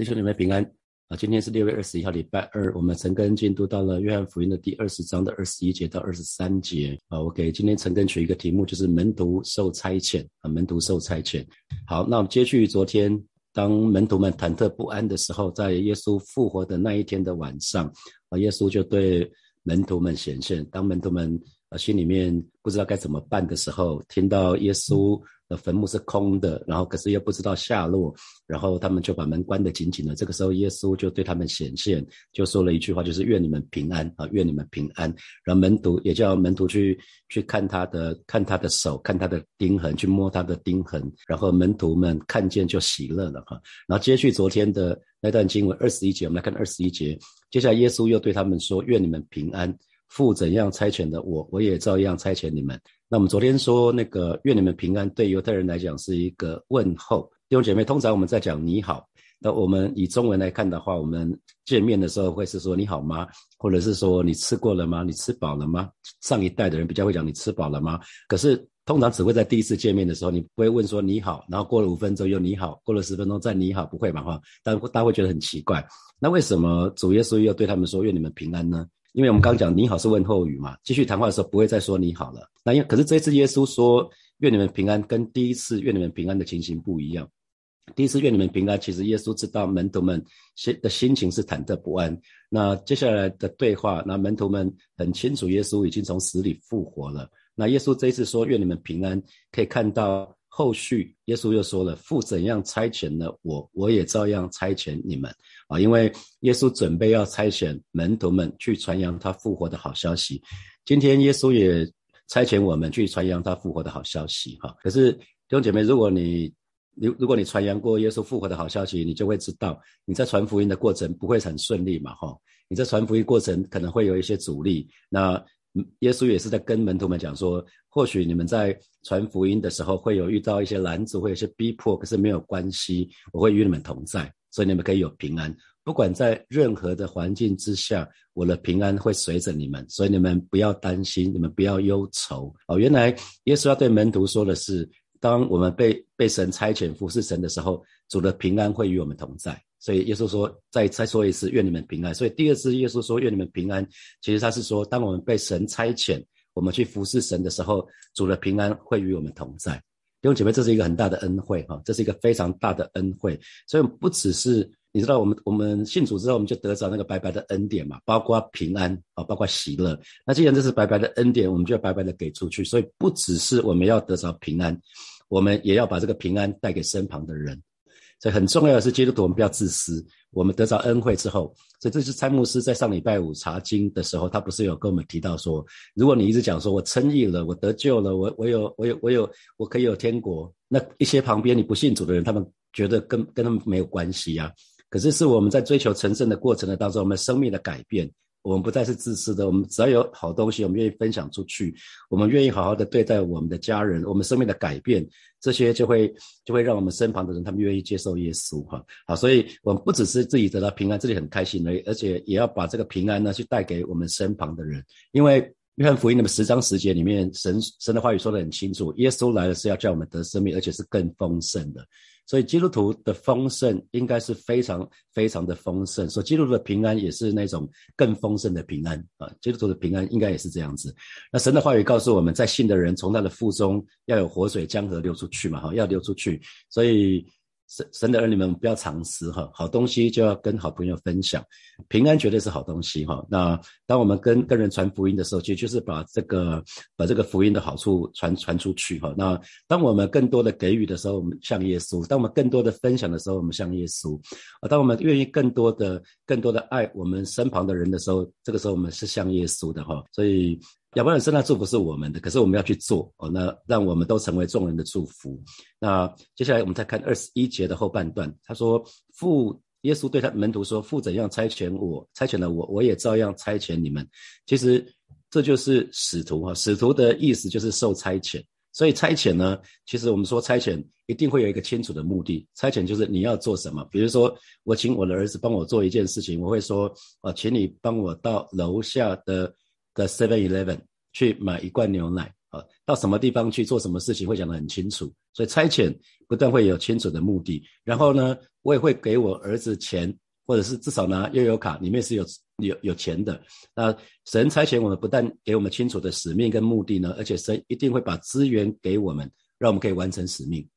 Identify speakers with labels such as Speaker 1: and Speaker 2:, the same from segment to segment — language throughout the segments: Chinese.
Speaker 1: 弟兄姊妹平安啊！今天是六月二十一号，礼拜二。我们陈根进度到了约翰福音的第二十章的二十一节到二十三节啊。我给今天陈根取一个题目，就是门徒受差遣啊。门徒受差遣。好，那我们接续昨天，当门徒们忐忑不安的时候，在耶稣复活的那一天的晚上啊，耶稣就对门徒们显现。当门徒们啊心里面不知道该怎么办的时候，听到耶稣。的坟墓是空的，然后可是又不知道下落，然后他们就把门关得紧紧的。这个时候，耶稣就对他们显现，就说了一句话，就是愿你们平安啊，愿你们平安。然后门徒也叫门徒去去看他的，看他的手，看他的钉痕，去摸他的钉痕。然后门徒们看见就喜乐了哈。然后接续昨天的那段经文二十一节，我们来看二十一节。接下来耶稣又对他们说：愿你们平安。父怎样差遣的我，我也照样差遣你们。那我们昨天说那个愿你们平安，对犹太人来讲是一个问候。弟兄姐妹，通常我们在讲你好，那我们以中文来看的话，我们见面的时候会是说你好吗？或者是说你吃过了吗？你吃饱了吗？上一代的人比较会讲你吃饱了吗？可是通常只会在第一次见面的时候，你不会问说你好，然后过了五分钟又你好，过了十分钟再你好，不会吧？哈，但大家会觉得很奇怪。那为什么主耶稣要对他们说愿你们平安呢？因为我们刚讲你好是问候语嘛，继续谈话的时候不会再说你好了。那因可是这一次耶稣说愿你们平安，跟第一次愿你们平安的情形不一样。第一次愿你们平安，其实耶稣知道门徒们心的心情是忐忑不安。那接下来的对话，那门徒们很清楚耶稣已经从死里复活了。那耶稣这一次说愿你们平安，可以看到。后续耶稣又说了：“父怎样差遣呢我，我也照样差遣你们啊！因为耶稣准备要差遣门徒们去传扬他复活的好消息。今天耶稣也差遣我们去传扬他复活的好消息。哈！可是弟兄姐妹，如果你如如果你传扬过耶稣复活的好消息，你就会知道你在传福音的过程不会很顺利嘛！哈！你在传福音过程可能会有一些阻力。那耶稣也是在跟门徒们讲说，或许你们在传福音的时候会有遇到一些拦阻，会有些逼迫，可是没有关系，我会与你们同在，所以你们可以有平安。不管在任何的环境之下，我的平安会随着你们，所以你们不要担心，你们不要忧愁。哦，原来耶稣要对门徒说的是，当我们被被神差遣服侍神的时候，主的平安会与我们同在。所以耶稣说，再再说一次，愿你们平安。所以第二次耶稣说愿你们平安，其实他是说，当我们被神差遣，我们去服侍神的时候，主的平安会与我们同在。弟兄姐妹，这是一个很大的恩惠哈，这是一个非常大的恩惠。所以不只是你知道，我们我们信主之后，我们就得着那个白白的恩典嘛，包括平安啊，包括喜乐。那既然这是白白的恩典，我们就要白白的给出去。所以不只是我们要得着平安，我们也要把这个平安带给身旁的人。所以很重要的是，基督徒我们不要自私。我们得到恩惠之后，所以这是参牧师在上礼拜五查经的时候，他不是有跟我们提到说，如果你一直讲说我称义了，我得救了，我我有我有我有我可以有天国，那一些旁边你不信主的人，他们觉得跟跟他们没有关系呀。可是是我们在追求成圣的过程的当中，我们生命的改变。我们不再是自私的，我们只要有好东西，我们愿意分享出去，我们愿意好好的对待我们的家人，我们生命的改变，这些就会就会让我们身旁的人他们愿意接受耶稣哈。好，所以我们不只是自己得到平安，自己很开心而已，而且也要把这个平安呢去带给我们身旁的人。因为约翰福音那么十章十节里面，神神的话语说得很清楚，耶稣来了是要叫我们得生命，而且是更丰盛的。所以基督徒的丰盛应该是非常非常的丰盛，所以基督徒的平安也是那种更丰盛的平安啊！基督徒的平安应该也是这样子。那神的话语告诉我们在信的人从他的腹中要有活水江河流出去嘛，哈，要流出去，所以。神神的儿女们不要藏私哈，好东西就要跟好朋友分享，平安绝对是好东西哈。那当我们跟跟人传福音的时候，其实就是把这个把这个福音的好处传传出去哈。那当我们更多的给予的时候，我们像耶稣；当我们更多的分享的时候，我们像耶稣；啊，当我们愿意更多的更多的爱我们身旁的人的时候，这个时候我们是像耶稣的哈。所以。亚伯拉罕生的祝福是我们的，可是我们要去做哦。那让我们都成为众人的祝福。那接下来我们再看二十一节的后半段，他说：“父耶稣对他门徒说，父怎样差遣我，差遣了我，我也照样差遣你们。”其实这就是使徒哈，使徒的意思就是受差遣。所以差遣呢，其实我们说差遣一定会有一个清楚的目的。差遣就是你要做什么。比如说，我请我的儿子帮我做一件事情，我会说：“啊，请你帮我到楼下的。”的 Seven Eleven 去买一罐牛奶啊，到什么地方去做什么事情会讲得很清楚。所以差遣不但会有清楚的目的，然后呢，我也会给我儿子钱，或者是至少拿悠游卡里面是有有有钱的。那神差遣我们不但给我们清楚的使命跟目的呢，而且神一定会把资源给我们，让我们可以完成使命。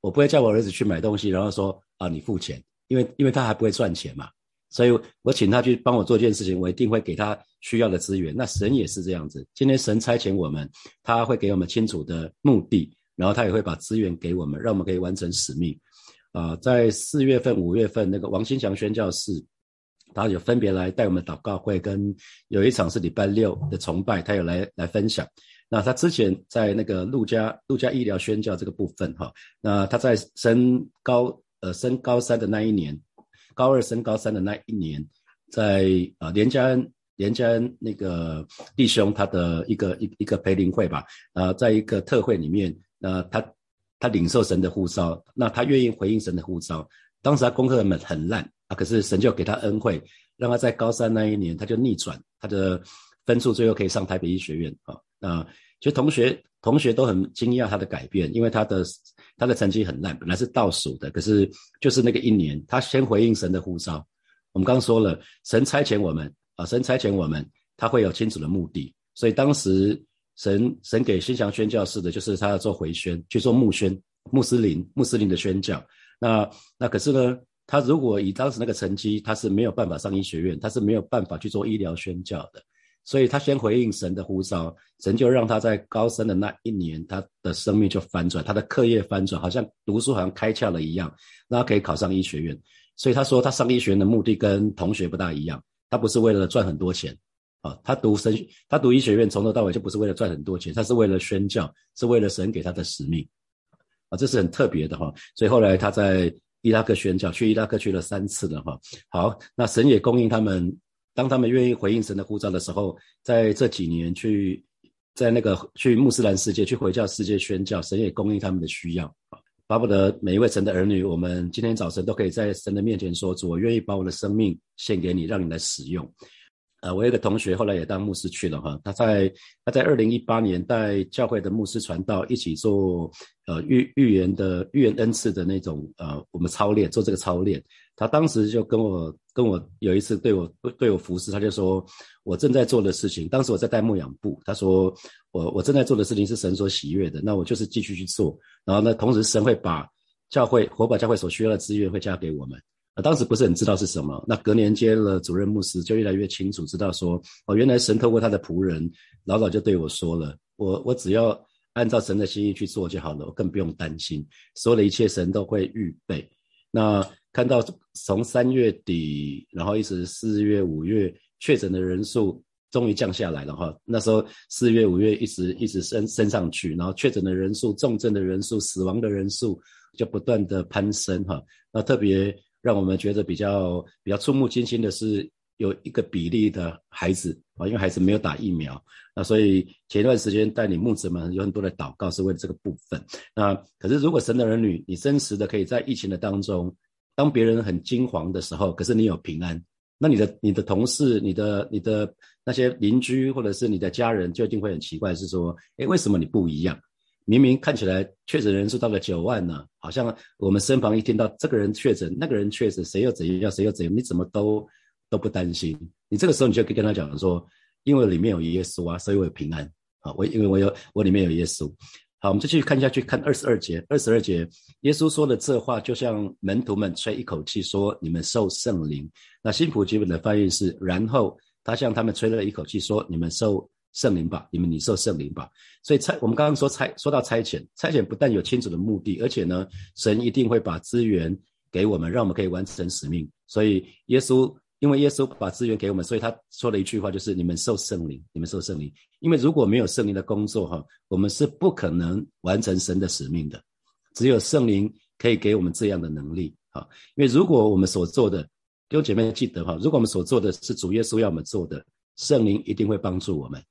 Speaker 1: 我不会叫我儿子去买东西，然后说啊你付钱，因为因为他还不会赚钱嘛。所以我请他去帮我做一件事情，我一定会给他需要的资源。那神也是这样子，今天神差遣我们，他会给我们清楚的目的，然后他也会把资源给我们，让我们可以完成使命。啊，在四月份、五月份，那个王新祥宣教士，他有分别来带我们祷告会，跟有一场是礼拜六的崇拜，他有来来分享。那他之前在那个陆家陆家医疗宣教这个部分，哈，那他在升高呃升高三的那一年。高二升高三的那一年，在啊连家恩连家恩那个弟兄他的一个一一个培灵会吧，啊，在一个特会里面，那他他领受神的呼召，那他愿意回应神的呼召。当时他功课很很烂啊，可是神就给他恩惠，让他在高三那一年他就逆转，他的分数最后可以上台北医学院啊。那其实同学同学都很惊讶他的改变，因为他的。他的成绩很烂，本来是倒数的，可是就是那个一年，他先回应神的呼召。我们刚说了，神差遣我们啊，神差遣我们，他会有清楚的目的。所以当时神神给新祥宣教士的，就是他要做回宣，去做穆宣、穆斯林、穆斯林的宣教。那那可是呢，他如果以当时那个成绩，他是没有办法上医学院，他是没有办法去做医疗宣教的。所以他先回应神的呼召，神就让他在高三的那一年，他的生命就翻转，他的课业翻转，好像读书好像开窍了一样，那他可以考上医学院。所以他说，他上医学院的目的跟同学不大一样，他不是为了赚很多钱啊，他读神，他读医学院从头到尾就不是为了赚很多钱，他是为了宣教，是为了神给他的使命啊，这是很特别的哈。所以后来他在伊拉克宣教，去伊拉克去了三次了哈。好，那神也供应他们。当他们愿意回应神的呼召的时候，在这几年去，在那个去穆斯兰世界、去回教世界宣教，神也供应他们的需要！巴不得每一位神的儿女，我们今天早晨都可以在神的面前说：“主，我愿意把我的生命献给你，让你来使用。”呃，我有个同学后来也当牧师去了哈，他在他在二零一八年带教会的牧师传道，一起做呃预预言的预言恩赐的那种呃我们操练，做这个操练。他当时就跟我跟我有一次对我对我服侍，他就说我正在做的事情，当时我在带牧养部，他说我我正在做的事情是神所喜悦的，那我就是继续去做，然后呢，同时神会把教会火把教会所需要的资源会加给我们。啊，当时不是很知道是什么，那隔年接了主任牧师，就越来越清楚知道说，哦，原来神透过他的仆人老早就对我说了，我我只要按照神的心意去做就好了，我更不用担心，所有的一切神都会预备。那看到从三月底，然后一直四月、五月确诊的人数终于降下来了哈。那时候四月、五月一直一直升升上去，然后确诊的人数、重症的人数、死亡的人数就不断的攀升哈。那特别让我们觉得比较比较触目惊心的是，有一个比例的孩子啊，因为孩子没有打疫苗，那所以前段时间带领牧子们有很多的祷告是为了这个部分。那可是如果神的儿女，你真实的可以在疫情的当中。当别人很惊惶的时候，可是你有平安，那你的、你的同事、你的、你的那些邻居或者是你的家人，就一定会很奇怪，是说，哎，为什么你不一样？明明看起来确诊人数到了九万呢，好像我们身旁一听到这个人确诊，那个人确诊，谁又怎样，谁又怎样，你怎么都都不担心？你这个时候你就可以跟他讲说，因为里面有耶稣啊，所以我有平安啊，我因为我有我里面有耶稣。好，我们继续看下去，看二十二节。二十二节，耶稣说的这话，就像门徒们吹一口气说：“你们受圣灵。”那新普基本的翻译是：“然后他向他们吹了一口气，说：你们受圣灵吧，你们你受圣灵吧。”所以差，我们刚刚说差，说到差遣，差遣不但有清楚的目的，而且呢，神一定会把资源给我们，让我们可以完成使命。所以耶稣。因为耶稣把资源给我们，所以他说了一句话，就是你们受圣灵，你们受圣灵。因为如果没有圣灵的工作，哈，我们是不可能完成神的使命的。只有圣灵可以给我们这样的能力，哈。因为如果我们所做的，弟兄姐妹记得哈，如果我们所做的是主耶稣要我们做的，圣灵一定会帮助我们。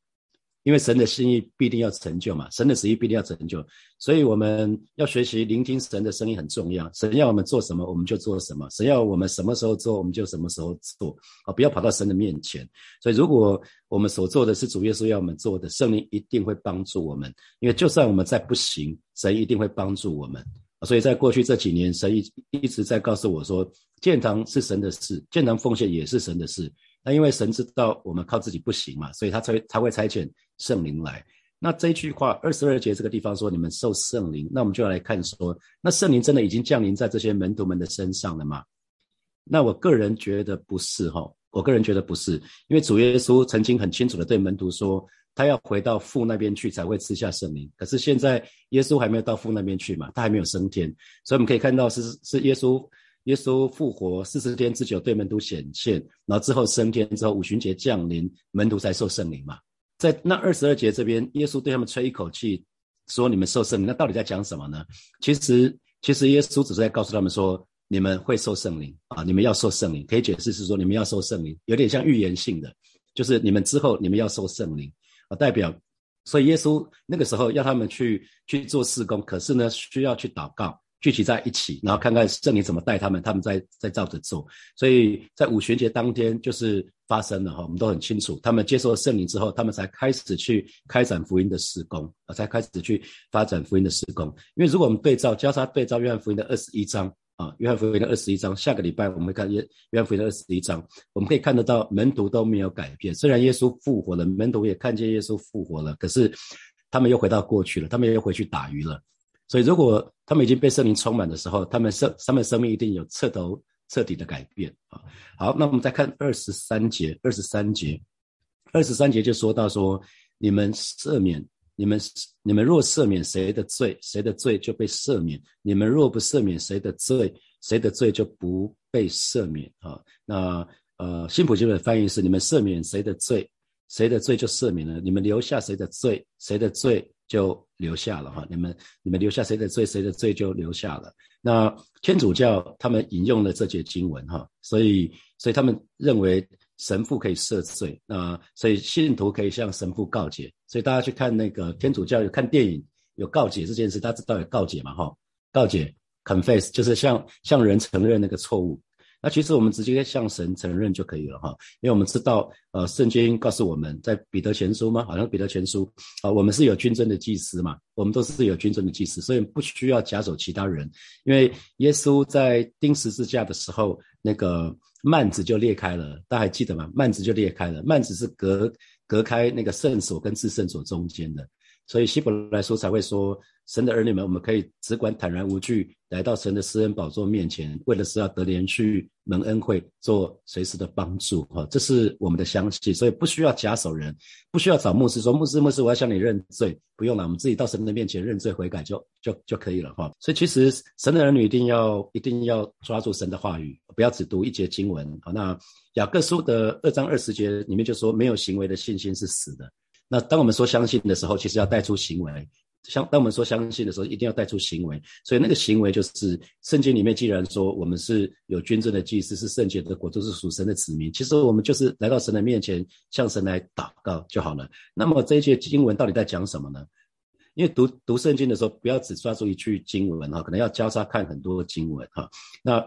Speaker 1: 因为神的心意必定要成就嘛，神的旨意必定要成就，所以我们要学习聆听神的声音很重要。神要我们做什么，我们就做什么；神要我们什么时候做，我们就什么时候做。啊，不要跑到神的面前。所以，如果我们所做的是主耶稣要我们做的，圣灵一定会帮助我们。因为就算我们再不行，神一定会帮助我们。所以在过去这几年，神一一直在告诉我说，建堂是神的事，建堂奉献也是神的事。那因为神知道我们靠自己不行嘛，所以他才才会差遣圣灵来。那这一句话二十二节这个地方说你们受圣灵，那我们就要来看说，那圣灵真的已经降临在这些门徒们的身上了吗？那我个人觉得不是哈，我个人觉得不是，因为主耶稣曾经很清楚的对门徒说，他要回到父那边去才会吃下圣灵。可是现在耶稣还没有到父那边去嘛，他还没有升天，所以我们可以看到是是耶稣。耶稣复活四十天之久，对门徒显现，然后之后升天之后，五旬节降临，门徒才受圣灵嘛。在那二十二节这边，耶稣对他们吹一口气，说：“你们受圣灵。”那到底在讲什么呢？其实，其实耶稣只是在告诉他们说：“你们会受圣灵啊，你们要受圣灵。”可以解释是说，你们要受圣灵，有点像预言性的，就是你们之后你们要受圣灵啊，代表。所以耶稣那个时候要他们去去做事工，可是呢，需要去祷告。聚集在一起，然后看看圣灵怎么带他们，他们在在照着做。所以在五旬节当天就是发生了哈，我们都很清楚，他们接受了圣灵之后，他们才开始去开展福音的施工啊，才开始去发展福音的施工。因为如果我们对照交叉对照约翰福音的二十一章啊，约翰福音的二十一章，下个礼拜我们会看约约翰福音的二十一章，我们可以看得到门徒都没有改变，虽然耶稣复活了，门徒也看见耶稣复活了，可是他们又回到过去了，他们又回去打鱼了。所以，如果他们已经被圣灵充满的时候，他们生他们生命一定有彻头彻底的改变啊。好，那我们再看二十三节，二十三节，二十三节就说到说，你们赦免，你们你们若赦免谁的罪，谁的罪就被赦免；你们若不赦免谁的罪，谁的罪就不被赦免啊。那呃，新普金的翻译是：你们赦免谁的罪，谁的罪就赦免了；你们留下谁的罪，谁的罪。就留下了哈，你们你们留下谁的罪，谁的罪就留下了。那天主教他们引用了这节经文哈，所以所以他们认为神父可以赦罪，那所以信徒可以向神父告解。所以大家去看那个天主教有看电影有告解这件事，大家知道有告解嘛哈？告解 confess 就是向向人承认那个错误。那其实我们直接向神承认就可以了哈，因为我们知道，呃，圣经告诉我们在彼得前书吗？好像彼得前书啊，我们是有君尊的祭司嘛，我们都是有君尊的祭司，所以不需要假手其他人。因为耶稣在钉十字架的时候，那个幔子就裂开了，大家还记得吗？幔子就裂开了，幔子是隔隔开那个圣所跟至圣所中间的，所以希伯来书才会说。神的儿女们，我们可以只管坦然无惧来到神的施恩宝座面前，为的是要得连续蒙恩惠，做随时的帮助。哈，这是我们的相信，所以不需要假手人，不需要找牧师说牧师牧师，我要向你认罪，不用了，我们自己到神的面前认罪悔改就就就可以了。哈，所以其实神的儿女一定要一定要抓住神的话语，不要只读一节经文。好，那雅各书的二章二十节里面就说，没有行为的信心是死的。那当我们说相信的时候，其实要带出行为。相当我们说相信的时候，一定要带出行为。所以那个行为就是圣经里面既然说我们是有君尊的祭司，是圣洁的国，都是属神的子民。其实我们就是来到神的面前，向神来祷告就好了。那么这一节经文到底在讲什么呢？因为读读圣经的时候，不要只抓住一句经文哈，可能要交叉看很多经文哈。那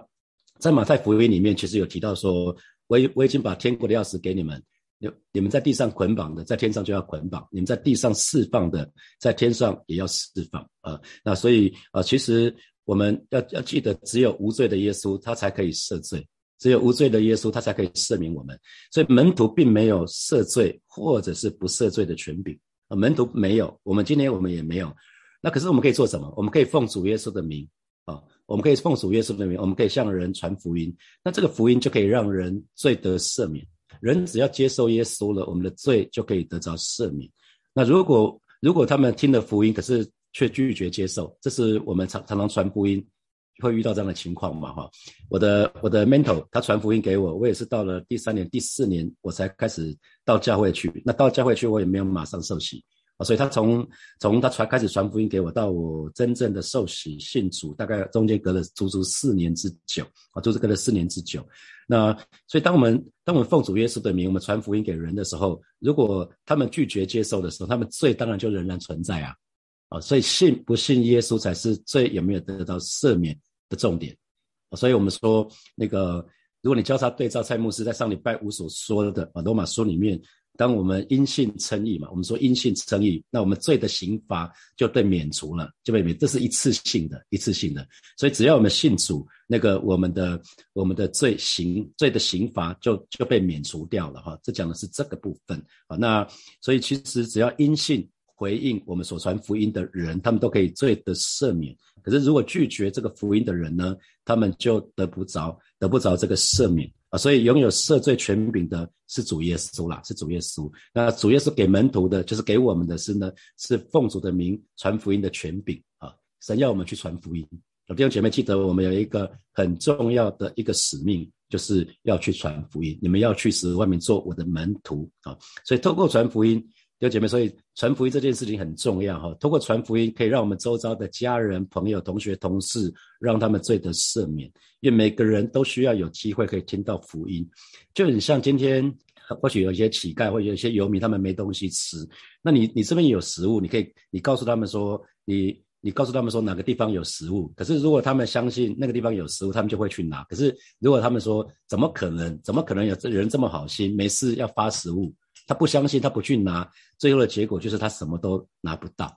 Speaker 1: 在马太福音里面，其实有提到说，我我已经把天国的钥匙给你们。你你们在地上捆绑的，在天上就要捆绑；你们在地上释放的，在天上也要释放啊。那所以啊，其实我们要要记得，只有无罪的耶稣，他才可以赦罪；只有无罪的耶稣，他才可以赦免我们。所以门徒并没有赦罪或者是不赦罪的权柄啊，门徒没有，我们今天我们也没有。那可是我们可以做什么？我们可以奉主耶稣的名啊，我们可以奉主耶稣的名，我们可以向人传福音。那这个福音就可以让人罪得赦免。人只要接受耶稣了，我们的罪就可以得着赦免。那如果如果他们听了福音，可是却拒绝接受，这是我们常常常传福音会遇到这样的情况嘛？哈，我的我的 mentor 他传福音给我，我也是到了第三年、第四年我才开始到教会去。那到教会去，我也没有马上受洗啊，所以他从从他传开始传福音给我，到我真正的受洗信主，大概中间隔了足足四年之久啊，就是隔了四年之久。那所以当我们当我们奉主耶稣的名，我们传福音给人的时候，如果他们拒绝接受的时候，他们罪当然就仍然存在啊，啊，所以信不信耶稣才是罪有没有得到赦免的重点。所以我们说那个，如果你交叉对照蔡牧师在上礼拜五所说的啊，罗马书里面。当我们因信称义嘛，我们说因信称义，那我们罪的刑罚就被免除了，就被免，这是一次性的，一次性的。所以只要我们信主，那个我们的我们的罪刑罪的刑罚就就被免除掉了哈。这讲的是这个部分啊。那所以其实只要因信回应我们所传福音的人，他们都可以罪的赦免。可是如果拒绝这个福音的人呢，他们就得不着得不着这个赦免。所以拥有赦罪权柄的是主耶稣啦，是主耶稣。那主耶稣给门徒的，就是给我们的是呢，是奉主的名传福音的权柄啊。神要我们去传福音。弟兄姐妹，记得我们有一个很重要的一个使命，就是要去传福音。你们要去使外面做我的门徒啊。所以透过传福音。有姐妹，所以传福音这件事情很重要哈。通过传福音，可以让我们周遭的家人、朋友、同学、同事，让他们罪得赦免。因为每个人都需要有机会可以听到福音，就很像今天，或许有一些乞丐，或者有一些游民，他们没东西吃。那你你这边有食物，你可以你告诉他们说，你你告诉他们说哪个地方有食物。可是如果他们相信那个地方有食物，他们就会去拿。可是如果他们说怎么可能？怎么可能有这人这么好心，没事要发食物？他不相信，他不去拿，最后的结果就是他什么都拿不到。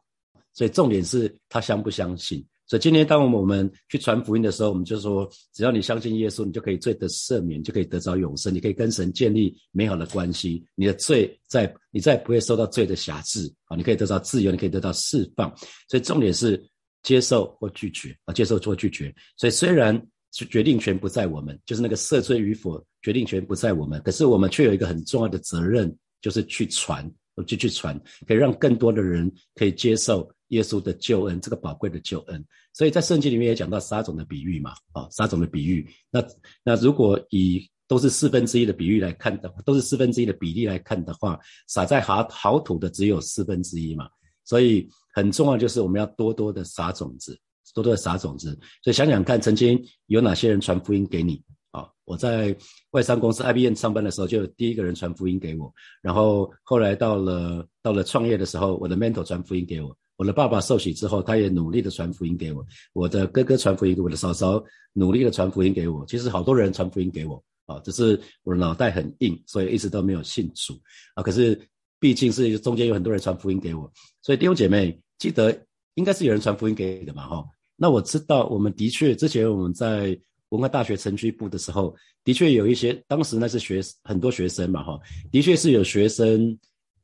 Speaker 1: 所以重点是他相不相信。所以今天当我们去传福音的时候，我们就说，只要你相信耶稣，你就可以罪得赦免，就可以得着永生，你可以跟神建立美好的关系，你的罪在你再不会受到罪的辖制啊，你可以得到自由，你可以得到释放。所以重点是接受或拒绝啊，接受或拒绝。所以虽然决定权不在我们，就是那个赦罪与否决定权不在我们，可是我们却有一个很重要的责任。就是去传，就去传，可以让更多的人可以接受耶稣的救恩，这个宝贵的救恩。所以在圣经里面也讲到撒种的比喻嘛，啊，撒种的比喻。那那如果以都是四分之一的比喻来看的，都是四分之一的比例来看的话，撒在好好土的只有四分之一嘛。所以很重要就是我们要多多的撒种子，多多的撒种子。所以想想看，曾经有哪些人传福音给你？啊我在外商公司 IBM 上班的时候，就有第一个人传福音给我。然后后来到了到了创业的时候，我的 mentor 传福音给我。我的爸爸受洗之后，他也努力的传福音给我。我的哥哥传福音给我的嫂嫂努力的传福音给我。其实好多人传福音给我啊，只是我的脑袋很硬，所以一直都没有信主啊。可是毕竟是中间有很多人传福音给我，所以弟兄姐妹记得应该是有人传福音给你的嘛哈。那我知道我们的确之前我们在。文化大学城区部的时候，的确有一些，当时那是学很多学生嘛，哈，的确是有学生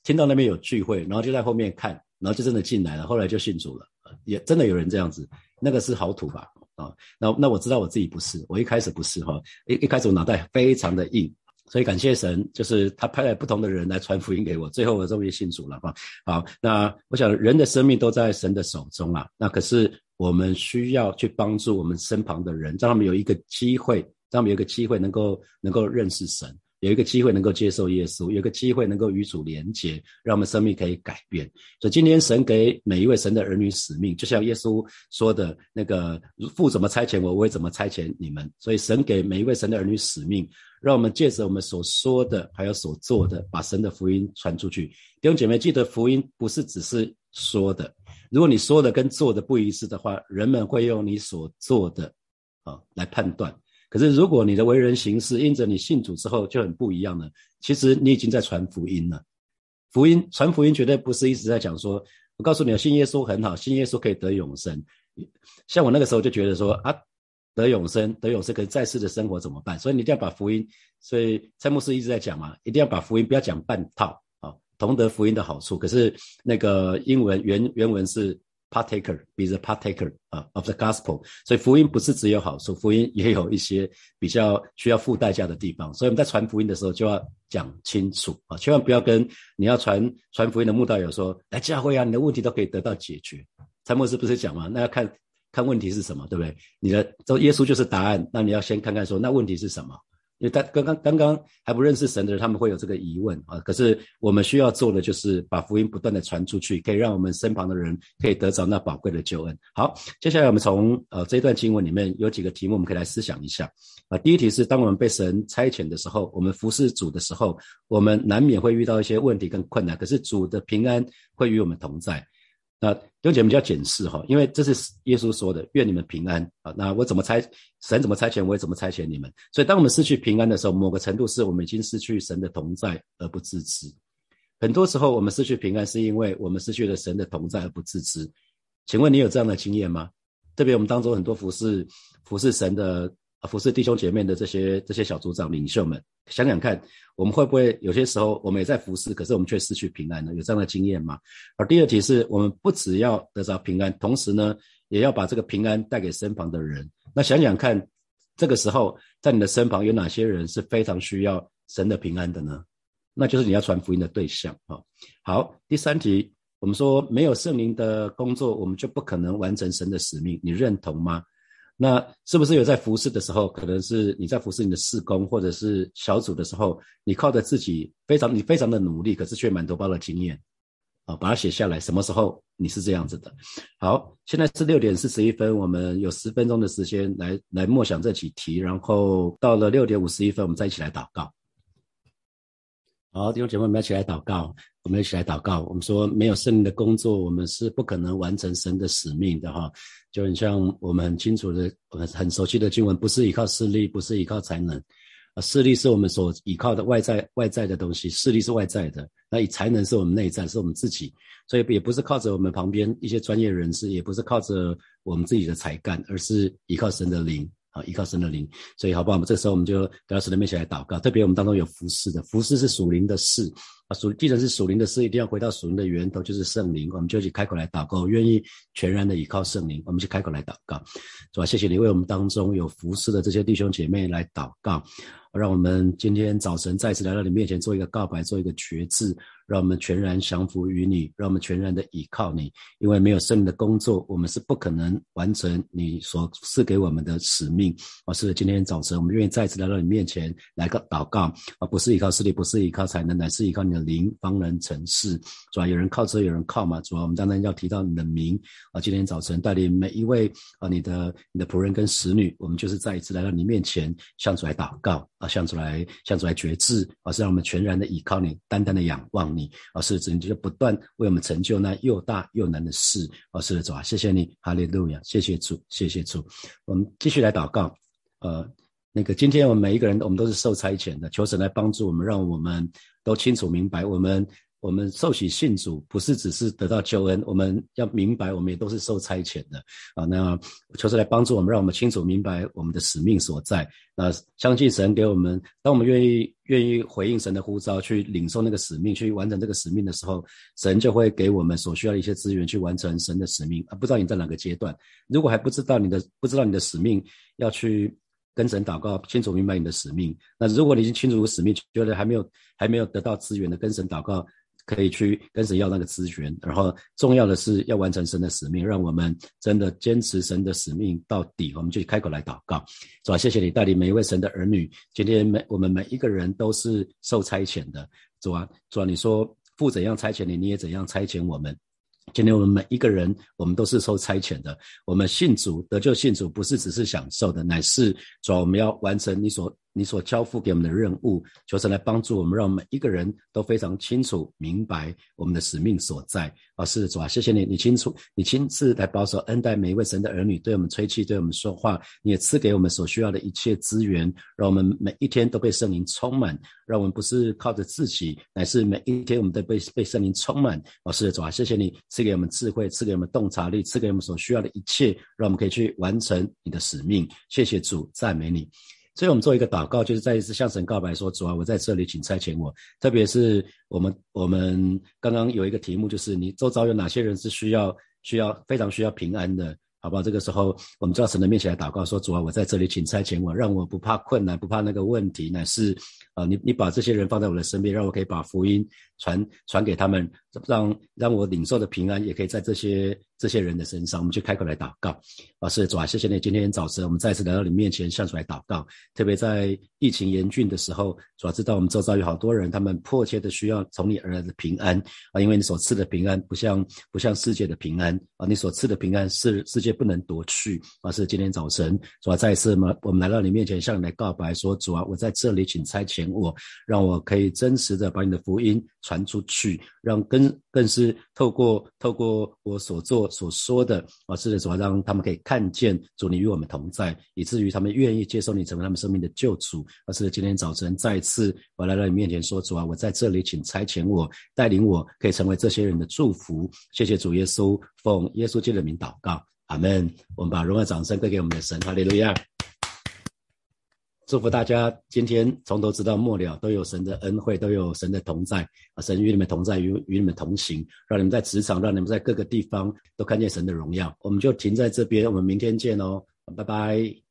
Speaker 1: 听到那边有聚会，然后就在后面看，然后就真的进来了，后来就信主了，也真的有人这样子，那个是好土吧，啊，那那我知道我自己不是，我一开始不是哈，一一开始我脑袋非常的硬，所以感谢神，就是他派来不同的人来传福音给我，最后我终于信主了，哈，好，那我想人的生命都在神的手中啊，那可是。我们需要去帮助我们身旁的人，让他们有一个机会，让他们有一个机会能够能够认识神，有一个机会能够接受耶稣，有一个机会能够与主连结，让我们生命可以改变。所以今天神给每一位神的儿女使命，就像耶稣说的那个父怎么差遣我，我会怎么差遣你们。所以神给每一位神的儿女使命，让我们借着我们所说的还有所做的，把神的福音传出去。弟兄姐妹，记得福音不是只是说的。如果你说的跟做的不一致的话，人们会用你所做的啊来判断。可是如果你的为人行事，因着你信主之后就很不一样了，其实你已经在传福音了。福音传福音绝对不是一直在讲说，我告诉你，信耶稣很好，信耶稣可以得永生。像我那个时候就觉得说啊，得永生，得永生，可是在世的生活怎么办？所以你一定要把福音。所以蔡牧师一直在讲嘛，一定要把福音不要讲半套。同得福音的好处，可是那个英文原原文是 partaker，be the partaker 啊 of the gospel，所以福音不是只有好处，福音也有一些比较需要付代价的地方，所以我们在传福音的时候就要讲清楚啊，千万不要跟你要传传福音的慕道友说，来教会啊，你的问题都可以得到解决。蔡牧师不是讲吗？那要看看问题是什么，对不对？你的这耶稣就是答案，那你要先看看说，那问题是什么？因为他刚刚刚刚还不认识神的人，他们会有这个疑问啊。可是我们需要做的就是把福音不断的传出去，可以让我们身旁的人可以得着那宝贵的救恩。好，接下来我们从呃这一段经文里面有几个题目，我们可以来思想一下。啊，第一题是当我们被神差遣的时候，我们服侍主的时候，我们难免会遇到一些问题跟困难，可是主的平安会与我们同在。那弟兄姐妹要检视哈，因为这是耶稣说的，愿你们平安啊。那我怎么差神怎么差遣，我也怎么差遣你们。所以当我们失去平安的时候，某个程度是我们已经失去神的同在而不自知。很多时候我们失去平安，是因为我们失去了神的同在而不自知。请问你有这样的经验吗？特别我们当中很多服侍服侍神的，服侍弟兄姐妹的这些这些小组长领袖们，想想看，我们会不会有些时候我们也在服侍，可是我们却失去平安呢？有这样的经验吗？而第二题是我们不只要得着平安，同时呢，也要把这个平安带给身旁的人。那想想看，这个时候在你的身旁有哪些人是非常需要神的平安的呢？那就是你要传福音的对象啊。好，第三题。我们说没有圣灵的工作，我们就不可能完成神的使命。你认同吗？那是不是有在服侍的时候，可能是你在服侍你的事工或者是小组的时候，你靠着自己非常你非常的努力，可是却满头包的经验啊，把它写下来。什么时候你是这样子的？好，现在是六点四十一分，我们有十分钟的时间来来默想这几题，然后到了六点五十一分，我们再一起来祷告。好，弟兄姐妹，我们一起来祷告。我们一起来祷告。我们说，没有圣灵的工作，我们是不可能完成神的使命的哈。就很像我们很清楚的、我们很熟悉的经文，不是依靠势力，不是依靠才能啊。势力是我们所依靠的外在、外在的东西，势力是外在的。那以才能是我们内在，是我们自己。所以也不是靠着我们旁边一些专业人士，也不是靠着我们自己的才干，而是依靠神的灵。啊，依靠神的灵，所以好不好？我们这个时候我们就跟神的面前来祷告。特别我们当中有服侍的，服侍是属灵的事啊，属既然是属灵的事，一定要回到属灵的源头，就是圣灵。我们就去开口来祷告，愿意全然的依靠圣灵，我们去开口来祷告，是吧？谢谢你为我们当中有服侍的这些弟兄姐妹来祷告，让我们今天早晨再次来到你面前做一个告白，做一个决志。让我们全然降服于你，让我们全然的倚靠你，因为没有圣灵的工作，我们是不可能完成你所赐给我们的使命。啊，是今天早晨，我们愿意再次来到你面前来个祷告，啊，不是依靠势力，不是依靠才能，乃是依靠你的灵方能成事。主要有人靠车，有人靠马。主要我们当然要提到你的名。啊，今天早晨带领每一位啊，你的你的仆人跟使女，我们就是再一次来到你面前，向主来祷告，啊，向主来向主来决志，啊，是让我们全然的倚靠你，单单的仰望。你，而是主，你就不断为我们成就那又大又难的事，而是主啊，谢谢你，哈利路亚，谢谢主，谢谢主。我们继续来祷告，呃，那个今天我们每一个人，我们都是受差遣的，求神来帮助我们，让我们都清楚明白我们。我们受洗信主，不是只是得到救恩，我们要明白，我们也都是受差遣的啊。那求神来帮助我们，让我们清楚明白我们的使命所在。那相信神给我们，当我们愿意愿意回应神的呼召，去领受那个使命，去完成这个使命的时候，神就会给我们所需要的一些资源，去完成神的使命。啊，不知道你在哪个阶段？如果还不知道你的，不知道你的使命，要去跟神祷告，清楚明白你的使命。那如果你已经清楚使命，觉得还没有还没有得到资源的，跟神祷告。可以去跟神要那个资源，然后重要的是要完成神的使命，让我们真的坚持神的使命到底。我们就开口来祷告，主啊，谢谢你带领每一位神的儿女。今天每我们每一个人都是受差遣的，主啊，主啊，你说父怎样差遣你，你也怎样差遣我们。今天我们每一个人，我们都是受差遣的。我们信主得救，信主不是只是享受的，乃是主我们要完成你所。你所交付给我们的任务，求神来帮助我们，让每一个人都非常清楚明白我们的使命所在。啊，是主啊，谢谢你，你清楚，你亲自来保守恩待每一位神的儿女，对我们吹气，对我们说话，你也赐给我们所需要的一切资源，让我们每一天都被圣灵充满，让我们不是靠着自己，乃是每一天我们都被被圣灵充满。啊，是主啊，谢谢你赐给我们智慧，赐给我们洞察力，赐给我们所需要的一切，让我们可以去完成你的使命。谢谢主，赞美你。所以我们做一个祷告，就是再一次向神告白说：“主啊，我在这里，请差遣我。”特别是我们，我们刚刚有一个题目，就是你周遭有哪些人是需要、需要、非常需要平安的，好不好？这个时候，我们就到神的面前来祷告，说：“主啊，我在这里，请差遣我，让我不怕困难，不怕那个问题，乃是啊，你你把这些人放在我的身边，让我可以把福音传传给他们，让让我领受的平安也可以在这些这些人的身上。我们就开口来祷告，老师主啊，谢谢你今天早晨我们再次来到你面前向主来祷告，特别在疫情严峻的时候，主要知道我们周遭有好多人，他们迫切的需要从你而来的平安。啊，因为你所赐的平安不像不像世界的平安。啊，你所赐的平安是世界不能夺去。啊，是今天早晨主啊，再一次嘛，我们来到你面前向你来告白说，主啊，我在这里，请差遣我，让我可以真实的把你的福音传出去，让更更是透过透过我所做所说的啊，是的主啊，让他们可以看见主你与我们同在，以至于他们愿意接受你成为他们生命的救主。而是今天早晨再次我来到你面前说，主啊，我在这里，请差遣我，带领我可以成为这些人的祝福。谢谢主耶稣，奉耶稣基督的名祷告。阿门！我们把荣耀掌声归给我们的神，哈利路亚！祝福大家今天从头直到末了都有神的恩惠，都有神的同在啊！神与你们同在，与与你们同行，让你们在职场，让你们在各个地方都看见神的荣耀。我们就停在这边，我们明天见哦，拜拜。